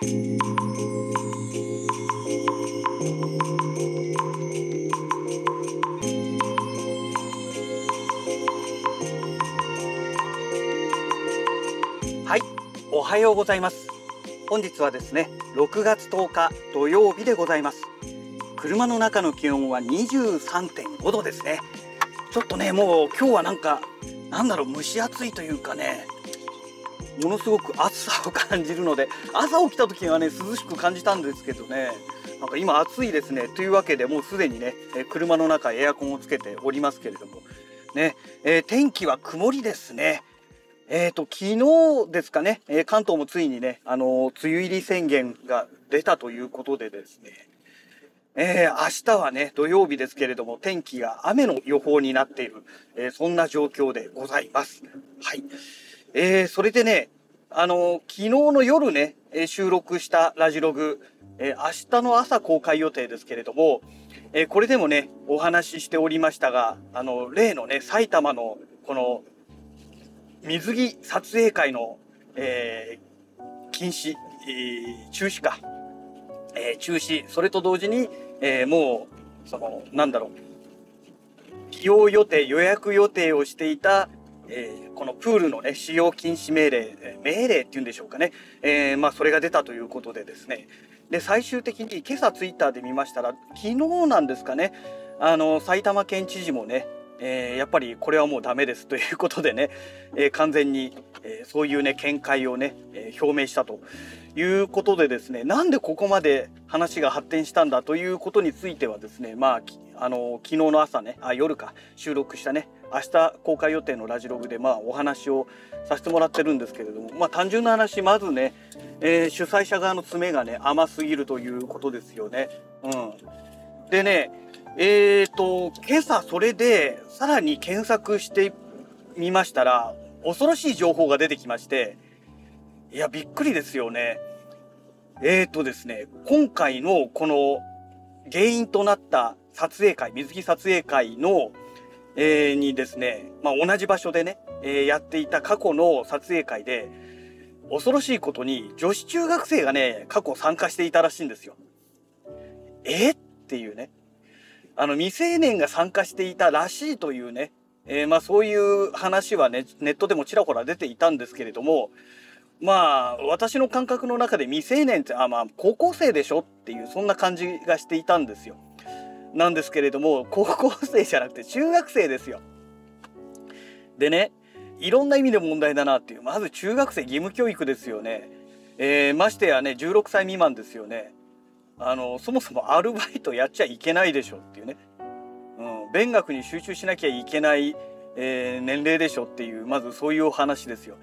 はい、おはようございます。本日はですね、6月10日土曜日でございます。車の中の気温は23.5度ですね。ちょっとね、もう今日はなんか、なんだろう、蒸し暑いというかね、ものすごく暑さを感じるので、朝起きた時はね、涼しく感じたんですけどね、なんか今暑いですね。というわけでもうすでにね、車の中エアコンをつけておりますけれども、ね、えー天気は曇りですね。えー、と昨日ですかね、え関東もついにね、あの梅雨入り宣言が出たということでですね、えー明日はね、土曜日ですけれども、天気が雨の予報になっている、えーそんな状況でございます。はい。えーそれでね、あの昨日の夜ね、え収録したラジログ、えー明日の朝公開予定ですけれども、えーこれでもね、お話ししておりましたが、あの、例のね、埼玉のこの水着撮影会の、えー禁止、えー中止か、え中止、それと同時に、えもう、その、なんだろう、利用予定、予約予定をしていた、えーこのプールのね、使用禁止命令、えー命令っていうんでしょうかね、えーまあ、それが出たということでですね、で、最終的に今朝ツイッターで見ましたら、昨日なんですかね、あの、埼玉県知事もね、えやっぱりこれはもうダメです。ということでね、え完全に、えそういうね見解をね、え表明したということでですね。なんでここまで話が発展したんだということについてはですねまああの昨日の朝ねあ夜か収録したね明日公開予定のラジログでまあお話をさせてもらってるんですけれどもまあ単純な話まずね、えー主催者側の詰めがね甘すぎるということですよね。うん、でねえーと、今朝それでさらに検索してみましたら、恐ろしい情報が出てきまして、いや、びっくりですよね。えーとですね、今回のこの原因となった撮影会、水着撮影会の、えーにですね、まあ、同じ場所でね、えーやっていた過去の撮影会で、恐ろしいことに女子中学生がね、過去参加していたらしいんですよ。え？っていうね。あの未成年が参加していたらしいというね、えーまあそういう話はねネットでもちらほら出ていたんですけれどもまあ私の感覚の中で未成年ってあまあ高校生でしょっていうそんな感じがしていたんですよ。なんですけれども高校生じゃなくて中学生ですよ。でねいろんな意味で問題だなっていうまず中学生義務教育ですよね。えーましてやね16歳未満ですよね。あのそもそもアルバイトやっちゃいけないでしょっていうね、うん、勉学に集中しなきゃいけない、えー年齢でしょっていうまずそういうお話ですよ。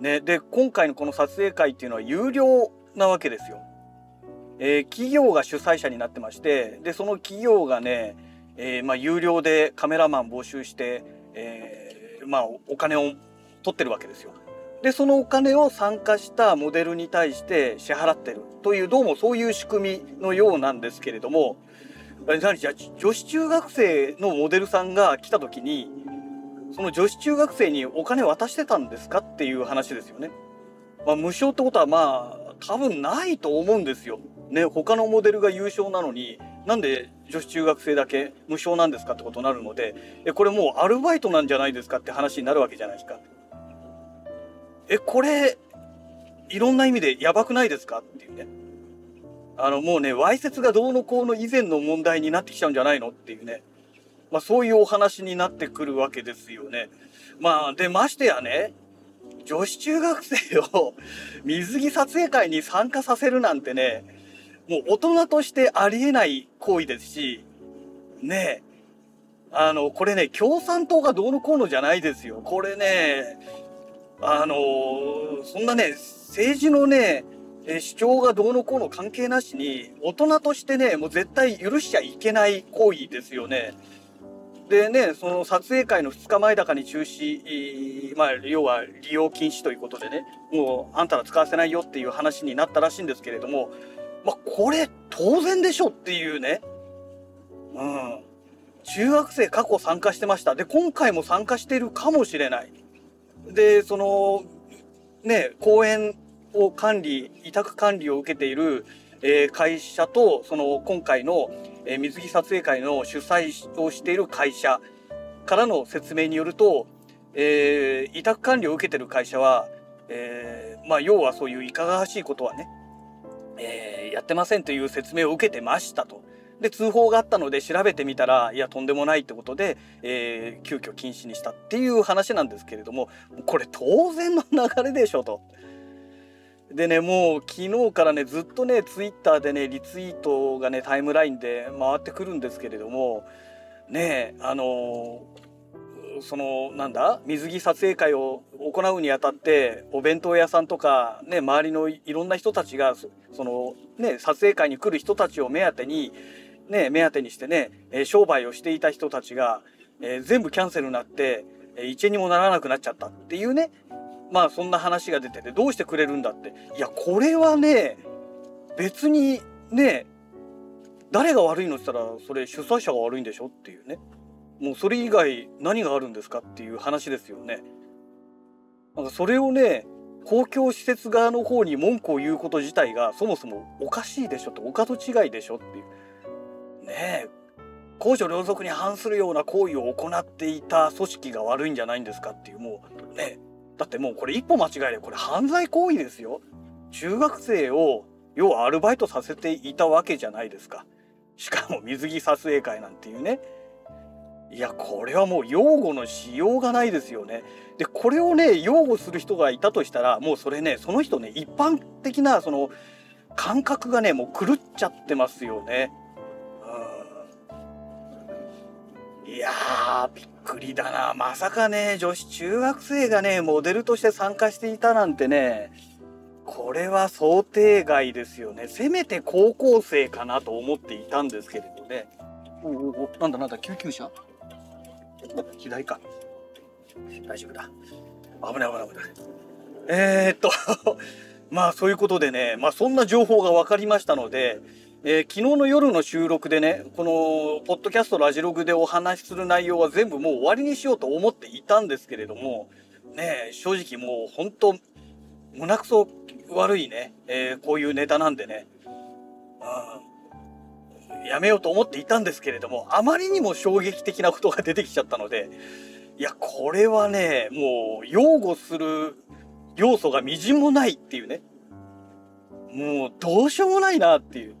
ね、で今回のこの撮影会っていうのは有料なわけですよ。えー企業が主催者になってましてでその企業がね、えーまあ、有料でカメラマン募集して、えーまあ、お金を取ってるわけですよ。でそのお金を参加したモデルに対して支払ってるというどうもそういう仕組みのようなんですけれども何じゃ女子中学生のモデルさんが来た時にその女子中学生にお金渡してたんですかっていう話ですよね。まあ、無償ってことはまあ多分ないと思うんですよ。ね他のモデルが優勝なのになんで女子中学生だけ無償なんですかってことになるのでえこれもうアルバイトなんじゃないですかって話になるわけじゃないですか。えこれいろんな意味でやばくないですかっていうね。あのもうねわいせつがどうのこうの以前の問題になってきちゃうんじゃないのっていうね。まあそういうお話になってくるわけですよね。まあでましてやね女子中学生を 水着撮影会に参加させるなんてねもう大人としてありえない行為ですしねえあのこれね共産党がどうのこうのじゃないですよこれねあのそんなね、政治のね、主張がどうのこうの関係なしに、大人としてね、もう絶対許しちゃいけない行為ですよね。でね、その撮影会の2日前だかに中止、まあ、要は利用禁止ということでね、もうあんたら使わせないよっていう話になったらしいんですけれども、まあ、これ当然でしょっていうね。うん。中学生過去参加してました。で、今回も参加してるかもしれない。で、その、ね、公演を管理委託管理を受けている、えー、会社とその今回の、えー、水着撮影会の主催をしている会社からの説明によると、えー、委託管理を受けてる会社は、えー、まあ要はそういういかがわしいことはね、えー、やってませんという説明を受けてましたと。で通報があったので調べてみたらいやとんでもないってことで、えー、急遽禁止にしたっていう話なんですけれどもこれ当然の流れでしょと。でねもう昨日からねずっとねツイッターでねリツイートがねタイムラインで回ってくるんですけれどもねあのそのなんだ？水着撮影会を行うにあたってお弁当屋さんとか、ね、周りのいろんな人たちがその、ね、撮影会に来る人たちを目当てにね、目当てにしてね、え商売をしていた人たちが、え、全部キャンセルになって、え、1円にもならなくなっちゃったっていうね、まあそんな話が出てて、どうしてくれるんだって。いや、これはね、別にね、誰が悪いのって言ったら、それ主催者が悪いんでしょっていうね。もうそれ以外何があるんですかっていう話ですよね。なんかそれをね、公共施設側の方に文句を言うこと自体がそもそもおかしいでしょってお門違いでしょっていう。ねえ。公序良俗に反するような行為を行っていた組織が悪いんじゃないんですかっていう。もうねだってもうこれ一歩間違えればこれ犯罪行為ですよ。中学生を要はアルバイトさせていたわけじゃないですか。しかも水着撮影会なんていうね。いやこれはもう擁護のしようがないですよねでこれをね擁護する人がいたとしたらもうそれねその人ね一般的なその感覚がねもう狂っちゃってますよねうんいやー、びっくりだな。まさかね、女子中学生がね、モデルとして参加していたなんてね、これは想定外ですよね。せめて高校生かなと思っていたんですけれどね。おおお、なんだなんだ、救急車？左か。大丈夫だ。危ない危ない危ない。えー、っと まあそういうことでね、まあそんな情報が分かりましたので、えー、昨日の夜の収録でね、この、ポッドキャストラジログでお話しする内容は全部もう終わりにしようと思っていたんですけれども、ね、正直もう本当、胸くそ悪いね、えー、こういうネタなんでね、うん、やめようと思っていたんですけれども、あまりにも衝撃的なことが出てきちゃったので、いや、これはね、もう、擁護する要素がみじんもないっていうね、もうどうしようもないなっていう。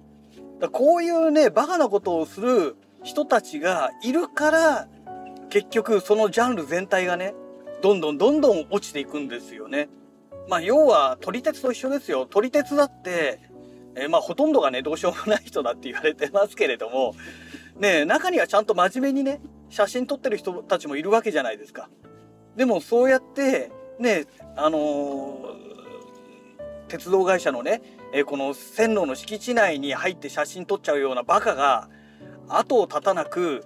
だこういうね、バカなことをする人たちがいるから、結局そのジャンル全体がね、どんどんどんどん落ちていくんですよね。まあ要は撮り鉄と一緒ですよ。撮り鉄だって、えー、まあほとんどがね、どうしようもない人だって言われてますけれども、ね中にはちゃんと真面目にね、写真撮ってる人たちもいるわけじゃないですか。でもそうやって、ね、あのー、鉄道会社のね、えー、この線路の敷地内に入って写真撮っちゃうようなバカが後を絶たなく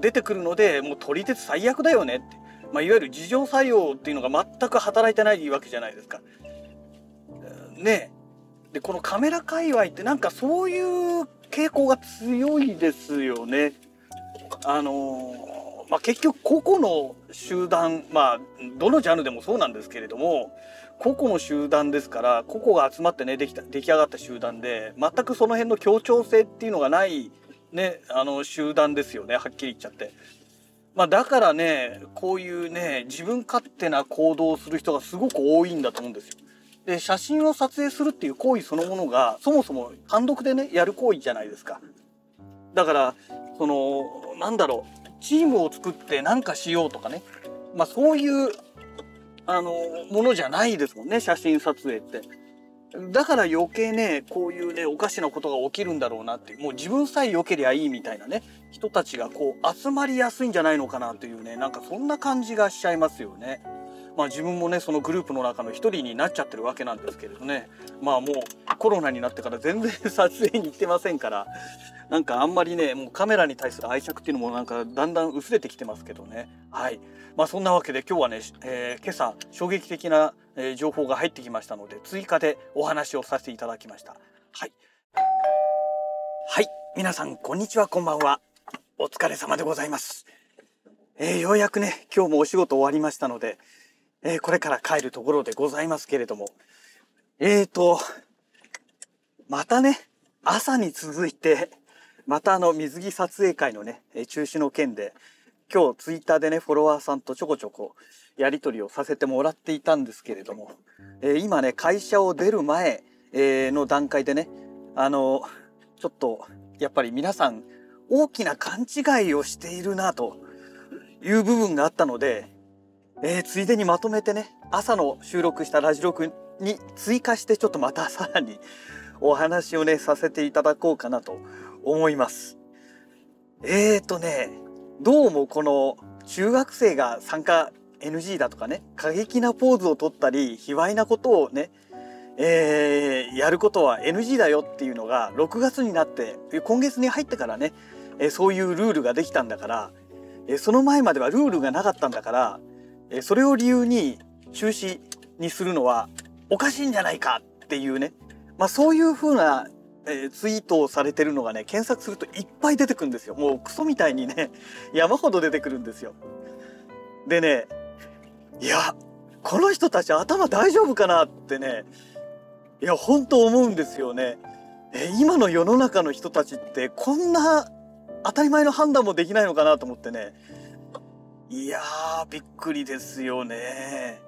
出てくるのでもう撮り鉄最悪だよねって、まあ、いわゆる自浄作用っていうのが全く働いてないわけじゃないですか。ねでこのカメラ界隈ってなんかそういう傾向が強いですよね。あのー、まあ、結局個々の集団まあどのジャンルでもそうなんですけれども個々の集団ですから個々が集まってねできた出来上がった集団で全くその辺の協調性っていうのがないねあの集団ですよねはっきり言っちゃって。まあ、だからねこういうね自分勝手な行動をする人がすごく多いんだと思うんですよ。で写真を撮影するっていう行為そのものがそもそも単独でねやる行為じゃないですか。だからそのなんだろうチームを作って何かしようとかねまあそういうあのものじゃないですもんね写真撮影って。だから余計ねこういうねおかしなことが起きるんだろうなっていうもう自分さえ良けりゃいいみたいなね人たちがこう集まりやすいんじゃないのかなというねなんかそんな感じがしちゃいますよね。まあ自分もねそのグループの中の一人になっちゃってるわけなんですけれどね。まあもうコロナになってから全然 撮影に行ってませんから。なんかあんまりねもうカメラに対する愛着っていうのもなんかだんだん薄れてきてますけどね。はい。まあそんなわけで今日はね、えー、今朝衝撃的な、情報が入ってきましたので追加でお話をさせていただきました。はい。はい。皆さんこんにちは。こんばんは。お疲れ様でございます、えー、ようやくね今日もお仕事終わりましたので、えこれから帰るところでございますけれども。えーと、またね、朝に続いて、またあの水着撮影会のね、中止の件で、今日ツイッターでね、フォロワーさんとちょこちょこやり取りをさせてもらっていたんですけれども、えー、今ね、会社を出る前、えー、の段階でね、あの、ちょっと、やっぱり皆さん、大きな勘違いをしているな、という部分があったので、えー、ついでにまとめてね、朝の収録したラジ録に追加してちょっとまたさらにお話をね、させていただこうかなと思います。えーとね、どうもこの中学生が参加 NG だとかね、過激なポーズをとったり、卑猥なことをね、えー、やることは NG だよっていうのが6月になって今月に入ってからね、えそういうルールができたんだから、えその前まではルールがなかったんだから、えそれを理由に中止にするのはおかしいんじゃないかっていうね、まあ、そういう風な、えー、ツイートをされてるのがね検索するといっぱい出てくるんですよもうクソみたいにね 山ほど出てくるんですよ。でねいやこの人たち頭大丈夫かなってねいや本当思うんですよね。え今の世の中の人たちってこんな当たり前の判断もできないのかなと思ってねいやーびっくりですよね。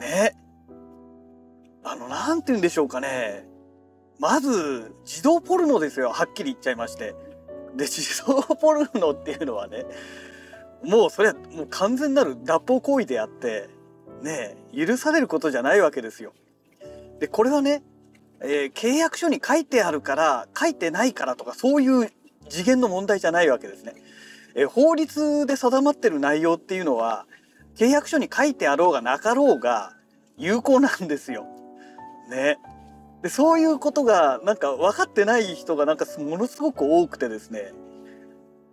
ねあの、なんて言うんでしょうかね。まず、自動ポルノですよ。はっきり言っちゃいまして。で、自動ポルノっていうのはね、もうそれはもう完全なる脱法行為であって、ね許されることじゃないわけですよ。で、これはね、えー、契約書に書いてあるから、書いてないからとか、そういう次元の問題じゃないわけですね。え、法律で定まってる内容っていうのは、契約書に書いてあろうがなかろうが有効なんですよ。ね。でそういうことがなんか分かってない人がなんかものすごく多くてですね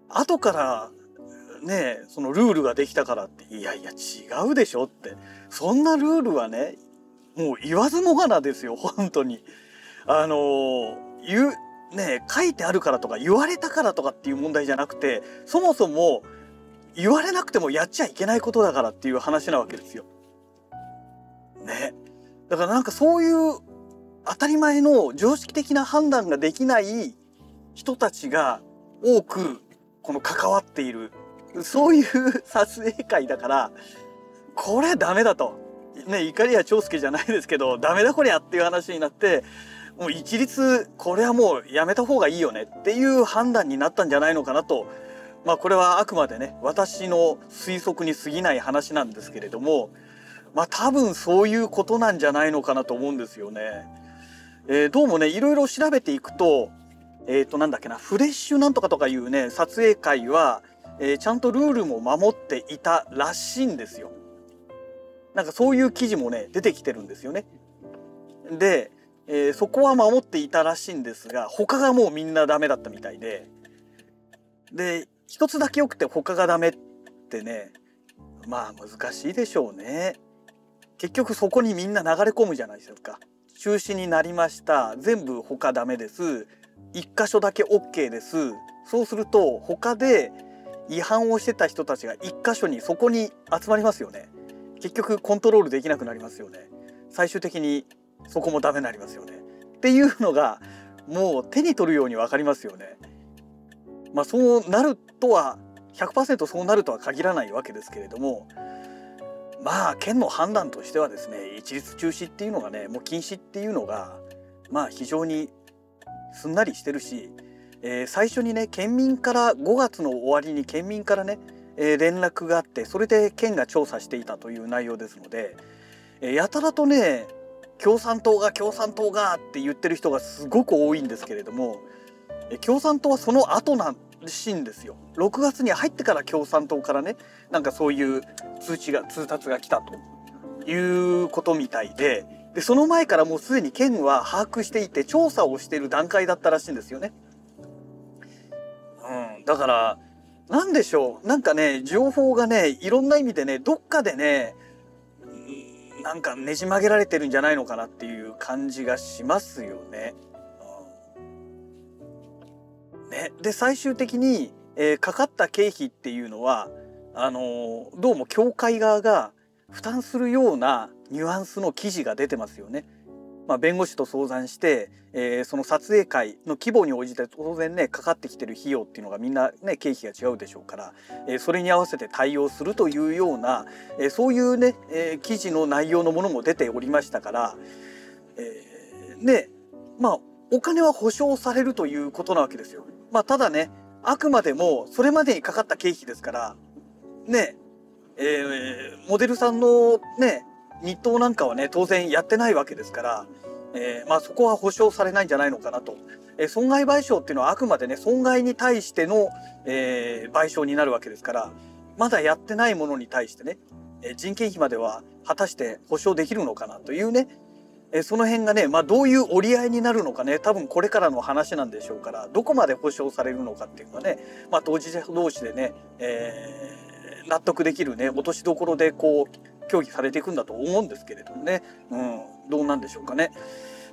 後からねそのルールができたからっていやいや違うでしょってそんなルールはねもう言わずもがなですよ本当に。あの言ね書いてあるからとか言われたからとかっていう問題じゃなくてそもそも言われなくてもやっちゃいけないことだからっていう話なわけですよ。ね。だからなんかそういう当たり前の常識的な判断ができない人たちが多くこの関わっているそういう撮影会だからこれダメだと。ね、怒りや長介じゃないですけどダメだこりゃっていう話になってもう一律これはもうやめた方がいいよねっていう判断になったんじゃないのかなとまあこれはあくまでね私の推測に過ぎない話なんですけれどもまあ多分そういうことなんじゃないのかなと思うんですよね。えー、どうもねいろいろ調べていくとえっ、ー、となんだっけなフレッシュなんとかとかいうね撮影会は、えー、ちゃんとルールも守っていたらしいんですよ。なんかそういう記事もね出てきてるんですよね。で、えー、そこは守っていたらしいんですが他がもうみんなダメだったみたいで。で一つだけ良くて他がダメってねまあ難しいでしょうね。結局そこにみんな流れ込むじゃないですか。中止になりました。全部他ダメです。1箇所だけ OK です。そうすると他で違反をしてた人たちが1箇所にそこに集まりますよね。結局コントロールできなくなりますよね。最終的にそこもダメになりますよね。っていうのがもう手に取るように分かりますよね。まあそうなるとは100%そうなるとは限らないわけですけれどもまあ県の判断としてはですね一律中止っていうのがねもう禁止っていうのがまあ非常にすんなりしてるし、えー、最初にね県民から5月の終わりに県民からね、えー、連絡があってそれで県が調査していたという内容ですので、えー、やたらとね共産党が共産党がって言ってる人がすごく多いんですけれども共産党はその後なんしいんですよ6月に入ってから共産党からねなんかそういう通知が通達が来たということみたいででその前からもうすでに県は把握していて調査をしている段階だったらしいんですよね。うん、だから何でしょうなんかね情報がねいろんな意味でねどっかでねなんかねじ曲げられてるんじゃないのかなっていう感じがしますよね。ね、で最終的に、えー、かかった経費っていうのはあのー、どうも教会側が負担するようなニュアンスの記事が出てますよね。まあ、弁護士と相談して、えー、その撮影会の規模に応じて当然ねかかってきてる費用っていうのがみんなね経費が違うでしょうから、えー、それに合わせて対応するというような、えー、そういうね、え記事の内容のものも出ておりましたから、えー、ねまあお金は保証されるということなわけですよ。まあ、ただねあくまでもそれまでにかかった経費ですからねえー、モデルさんのね日当なんかはね当然やってないわけですから、えー、まあ、そこは保証されないんじゃないのかなと、えー、損害賠償っていうのはあくまでね損害に対しての、え賠償になるわけですからまだやってないものに対してね、え人件費までは果たして保証できるのかなというね、えその辺がね、まあ、どういう折り合いになるのかね多分これからの話なんでしょうからどこまで保証されるのかっていうのはね、まあ、当事者同士でね、え納得できるね落としどころでこう協議されていくんだと思うんですけれどもね、うん、どうなんでしょうかね。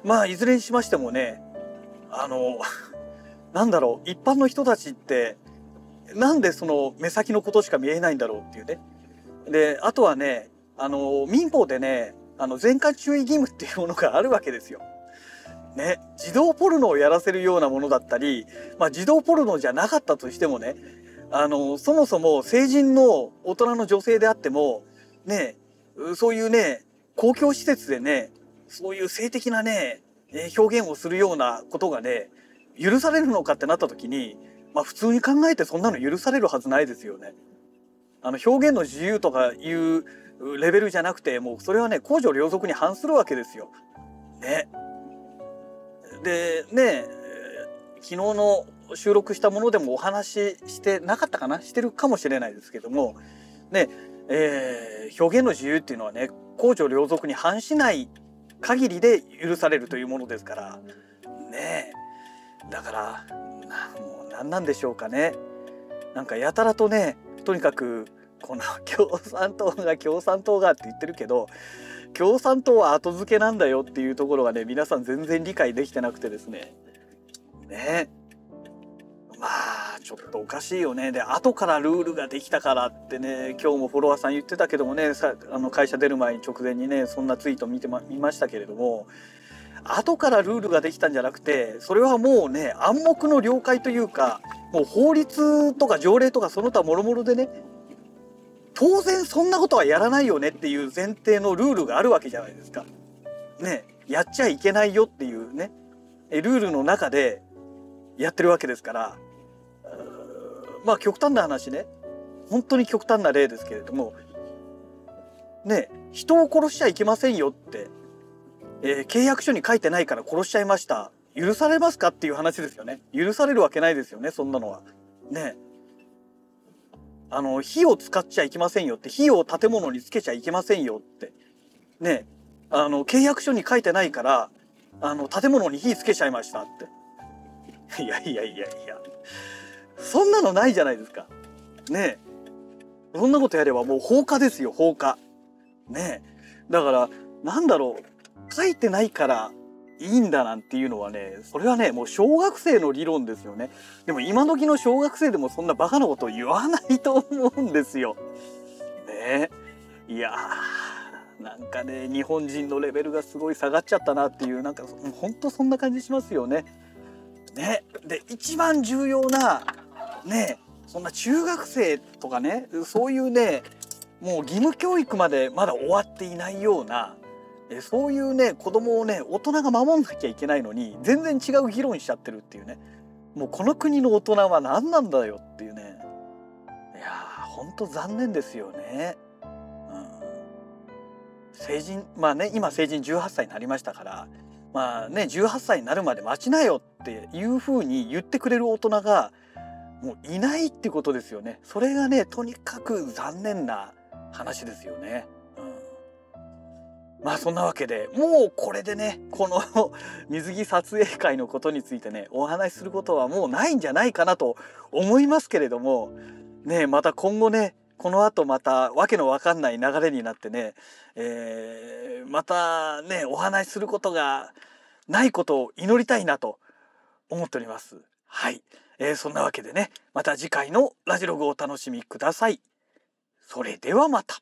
まあいずれにしましてもねあの なんだろう一般の人たちってなんでその目先のことしか見えないんだろうっていうね。であとはねあの民法でねあの全館注意義務っていうものがあるわけですよ。ね、児童ポルノをやらせるようなものだったり、まあ、児童ポルノじゃなかったとしてもねあのそもそも成人の大人の女性であってもねそういうね公共施設でねそういう性的なね表現をするようなことがね許されるのかってなった時に、まあ、普通に考えてそんなの許されるはずないですよね。あの表現の自由とかいうレベルじゃなくてもうそれはね公序良俗に反するわけですよ。ね。でね昨日の収録したものでもお話ししてなかったかな？してるかもしれないですけどもねえー、表現の自由っていうのはね公序良俗に反しない限りで許されるというものですから。ねだからもう何なんでしょうかね。なんかやたらとねとにかくこの 共産党が共産党がって言ってるけど共産党は後付けなんだよっていうところがね皆さん全然理解できてなくてですね。ねちょっとおかしいよねで後からルールができたからってね今日もフォロワーさん言ってたけどもねさあの会社出る前に直前にねそんなツイート見てま見ましたけれども後からルールができたんじゃなくてそれはもうね暗黙の了解というかもう法律とか条例とかその他もろもろでね当然そんなことはやらないよねっていう前提のルールがあるわけじゃないですか。ねやっちゃいけないよっていうねルールの中でやってるわけですからまあ極端な話ね。本当に極端な例ですけれども。ね人を殺しちゃいけませんよって、えー、契約書に書いてないから殺しちゃいました。許されますかっていう話ですよね。許されるわけないですよねそんなのは。ねあの火を使っちゃいけませんよって。火を建物につけちゃいけませんよって。ねあの契約書に書いてないからあの建物に火つけちゃいましたって。いやいやいやいや。そんなのないじゃないですか。ねえ。そんなことやればもう放火ですよ、放火。ねえ。だから、なんだろう。書いてないからいいんだなんていうのはね、それはね、もう小学生の理論ですよね。でも今時の小学生でもそんなバカなこと言わないと思うんですよ。ねえ。いやなんかね、日本人のレベルがすごい下がっちゃったなっていう、なんかほんとそんな感じしますよね。ね。で、一番重要なねそんな中学生とかねそういうねもう義務教育までまだ終わっていないようなえそういうね子供をね大人が守んなきゃいけないのに全然違う議論しちゃってるっていうね。もうこの国の大人は何なんだよっていうね。いやーほんと残念ですよね。うん、成人まあね今成人18歳になりましたからまあね18歳になるまで待ちなよっていうふうに言ってくれる大人がもういないってことですよね。それがね、とにかく残念な話ですよね。うん、まあそんなわけでもうこれでねこの 水着撮影会のことについてねお話しすることはもうないんじゃないかなと思いますけれどもねまた今後ねこの後またわけのわかんない流れになってね、えー、またねお話しすることがないことを祈りたいなと思っております。はい。えー、そんなわけでね、また次回のラジログをお楽しみください。それではまた。